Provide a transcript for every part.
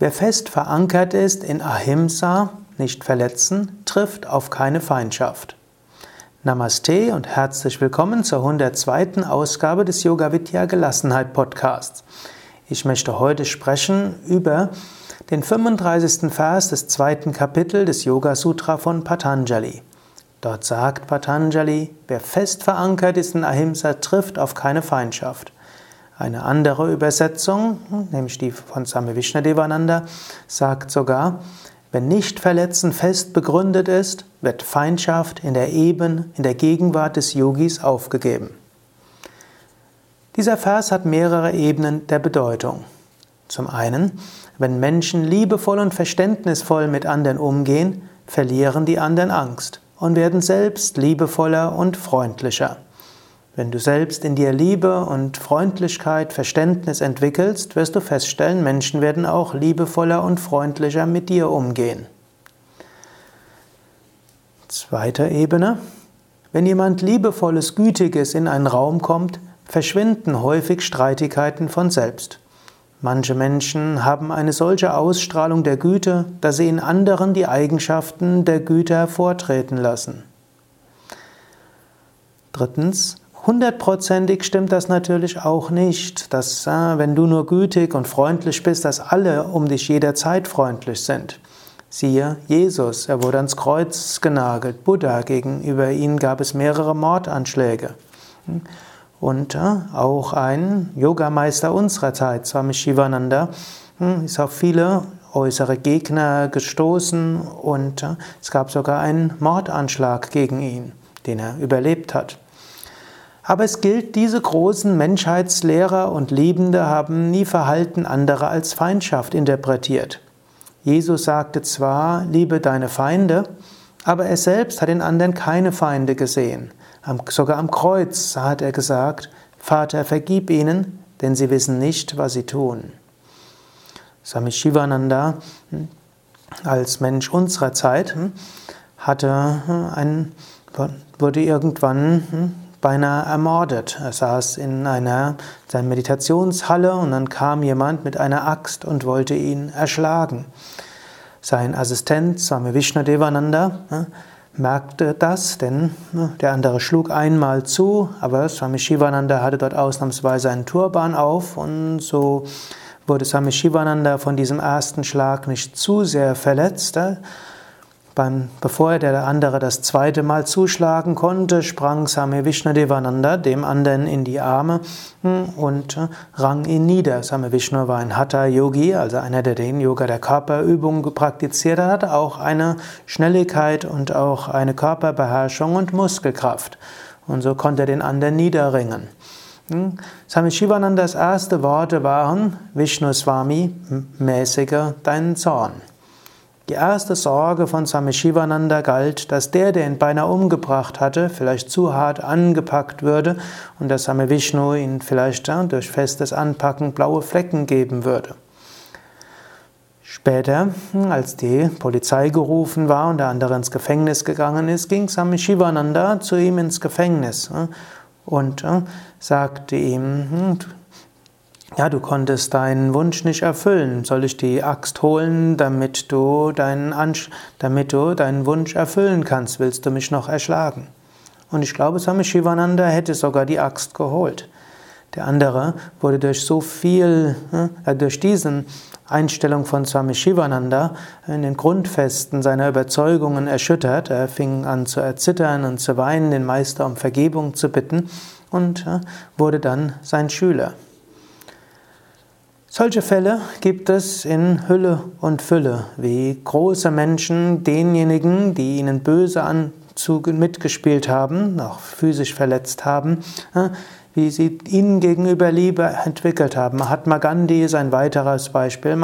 Wer fest verankert ist in Ahimsa, nicht verletzen, trifft auf keine Feindschaft. Namaste und herzlich willkommen zur 102. Ausgabe des Yoga Vidya Gelassenheit Podcasts. Ich möchte heute sprechen über den 35. Vers des zweiten Kapitels des Yoga Sutra von Patanjali. Dort sagt Patanjali, wer fest verankert ist in Ahimsa, trifft auf keine Feindschaft. Eine andere Übersetzung, nämlich die von Same Vishnadevananda, sagt sogar, wenn Nichtverletzen fest begründet ist, wird Feindschaft in der Eben, in der Gegenwart des Yogis aufgegeben. Dieser Vers hat mehrere Ebenen der Bedeutung. Zum einen, wenn Menschen liebevoll und verständnisvoll mit anderen umgehen, verlieren die anderen Angst und werden selbst liebevoller und freundlicher. Wenn du selbst in dir Liebe und Freundlichkeit, Verständnis entwickelst, wirst du feststellen, Menschen werden auch liebevoller und freundlicher mit dir umgehen. Zweite Ebene. Wenn jemand liebevolles, gütiges in einen Raum kommt, verschwinden häufig Streitigkeiten von selbst. Manche Menschen haben eine solche Ausstrahlung der Güte, dass sie in anderen die Eigenschaften der Güte hervortreten lassen. Drittens, Hundertprozentig stimmt das natürlich auch nicht, dass äh, wenn du nur gütig und freundlich bist, dass alle um dich jederzeit freundlich sind. Siehe Jesus, er wurde ans Kreuz genagelt. Buddha, gegenüber ihm gab es mehrere Mordanschläge. Und äh, auch ein Yogameister unserer Zeit, Swami Shivananda, hm, ist auf viele äußere Gegner gestoßen und äh, es gab sogar einen Mordanschlag gegen ihn, den er überlebt hat. Aber es gilt, diese großen Menschheitslehrer und Liebende haben nie Verhalten anderer als Feindschaft interpretiert. Jesus sagte zwar, liebe deine Feinde, aber er selbst hat in anderen keine Feinde gesehen. Sogar am Kreuz hat er gesagt, Vater, vergib ihnen, denn sie wissen nicht, was sie tun. Swami Shivananda hm, als Mensch unserer Zeit hm, hatte hm, ein, wurde irgendwann beinahe ermordet. Er saß in einer seiner Meditationshalle und dann kam jemand mit einer Axt und wollte ihn erschlagen. Sein Assistent Swami Vishnadevananda ne, merkte das, denn ne, der andere schlug einmal zu, aber Swami Shivananda hatte dort ausnahmsweise einen Turban auf und so wurde Swami Shivananda von diesem ersten Schlag nicht zu sehr verletzt. Beim, bevor der andere das zweite Mal zuschlagen konnte, sprang Same Vishnadevananda dem anderen in die Arme hm, und äh, rang ihn nieder. Same Vishnu war ein Hatha-Yogi, also einer, der den Yoga der Körperübung praktiziert hat, auch eine Schnelligkeit und auch eine Körperbeherrschung und Muskelkraft. Und so konnte er den anderen niederringen. Hm, Same Shivanandas erste Worte waren, Vishnu Swami, mäßige deinen Zorn. Die erste Sorge von Swami Shivananda galt, dass der, der ihn beinahe umgebracht hatte, vielleicht zu hart angepackt würde und dass Swami Vishnu ihn vielleicht ja, durch festes Anpacken blaue Flecken geben würde. Später, als die Polizei gerufen war und der andere ins Gefängnis gegangen ist, ging Swami Shivananda zu ihm ins Gefängnis und sagte ihm, hm, ja, du konntest deinen Wunsch nicht erfüllen. Soll ich die Axt holen, damit du deinen, Ansch damit du deinen Wunsch erfüllen kannst? Willst du mich noch erschlagen? Und ich glaube, Swami Shivananda hätte sogar die Axt geholt. Der andere wurde durch so viel, äh, durch diesen Einstellung von Swami Shivananda in den Grundfesten seiner Überzeugungen erschüttert. Er fing an zu erzittern und zu weinen, den Meister um Vergebung zu bitten und äh, wurde dann sein Schüler. Solche Fälle gibt es in Hülle und Fülle, wie große Menschen denjenigen, die ihnen böse Anzüge mitgespielt haben, auch physisch verletzt haben, wie sie ihnen gegenüber Liebe entwickelt haben. Mahatma Gandhi ist ein weiteres Beispiel,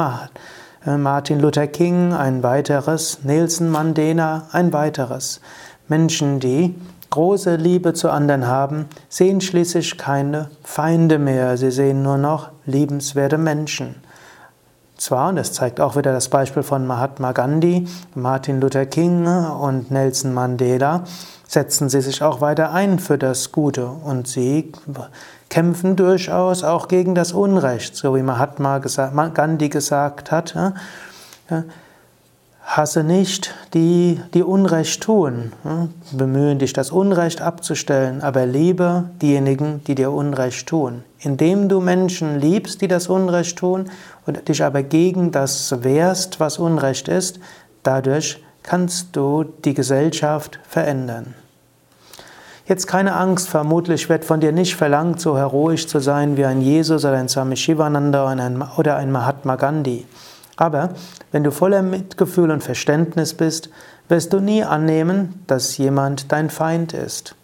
äh, Martin Luther King ein weiteres, Nelson Mandela ein weiteres. Menschen, die große Liebe zu anderen haben, sehen schließlich keine Feinde mehr, sie sehen nur noch liebenswerte Menschen. Zwar, und das zeigt auch wieder das Beispiel von Mahatma Gandhi, Martin Luther King und Nelson Mandela, setzen sie sich auch weiter ein für das Gute und sie kämpfen durchaus auch gegen das Unrecht, so wie Mahatma Gandhi gesagt hat. Hasse nicht die, die Unrecht tun. Bemühen dich, das Unrecht abzustellen, aber liebe diejenigen, die dir Unrecht tun. Indem du Menschen liebst, die das Unrecht tun, und dich aber gegen das wehrst, was Unrecht ist, dadurch kannst du die Gesellschaft verändern. Jetzt keine Angst, vermutlich wird von dir nicht verlangt, so heroisch zu sein wie ein Jesus oder ein Swami Shivananda oder ein Mahatma Gandhi. Aber wenn du voller Mitgefühl und Verständnis bist, wirst du nie annehmen, dass jemand dein Feind ist.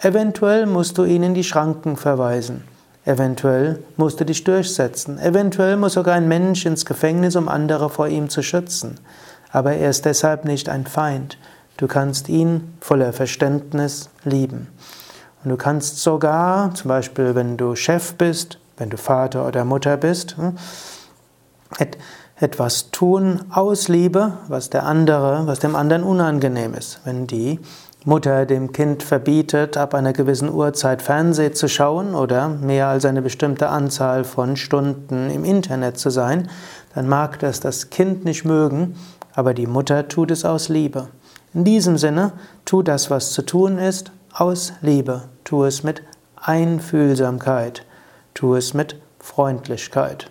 Eventuell musst du ihn in die Schranken verweisen. Eventuell musst du dich durchsetzen. Eventuell muss sogar ein Mensch ins Gefängnis, um andere vor ihm zu schützen. Aber er ist deshalb nicht ein Feind. Du kannst ihn voller Verständnis lieben. Und du kannst sogar, zum Beispiel wenn du Chef bist, wenn du Vater oder Mutter bist, hm, etwas tun aus Liebe, was der andere, was dem anderen unangenehm ist. Wenn die Mutter dem Kind verbietet, ab einer gewissen Uhrzeit Fernsehen zu schauen oder mehr als eine bestimmte Anzahl von Stunden im Internet zu sein, dann mag das das Kind nicht mögen, aber die Mutter tut es aus Liebe. In diesem Sinne, tu das, was zu tun ist, aus Liebe. Tu es mit Einfühlsamkeit. Tu es mit Freundlichkeit.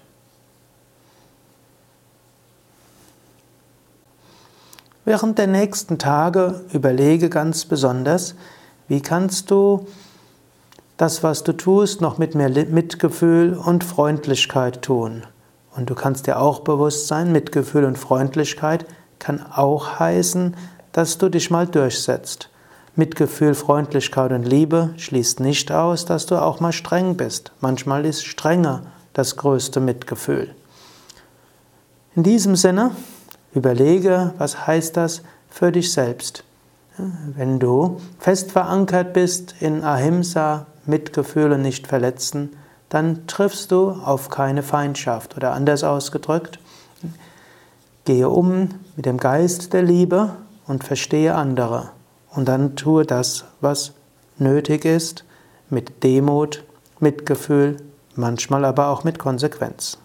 Während der nächsten Tage überlege ganz besonders, wie kannst du das, was du tust, noch mit mehr Mitgefühl und Freundlichkeit tun. Und du kannst dir auch bewusst sein, Mitgefühl und Freundlichkeit kann auch heißen, dass du dich mal durchsetzt. Mitgefühl, Freundlichkeit und Liebe schließt nicht aus, dass du auch mal streng bist. Manchmal ist strenger das größte Mitgefühl. In diesem Sinne, überlege, was heißt das für dich selbst. Wenn du fest verankert bist in Ahimsa, Mitgefühl und nicht verletzen, dann triffst du auf keine Feindschaft. Oder anders ausgedrückt, gehe um mit dem Geist der Liebe und verstehe andere. Und dann tue das, was nötig ist, mit Demut, Mitgefühl, manchmal aber auch mit Konsequenz.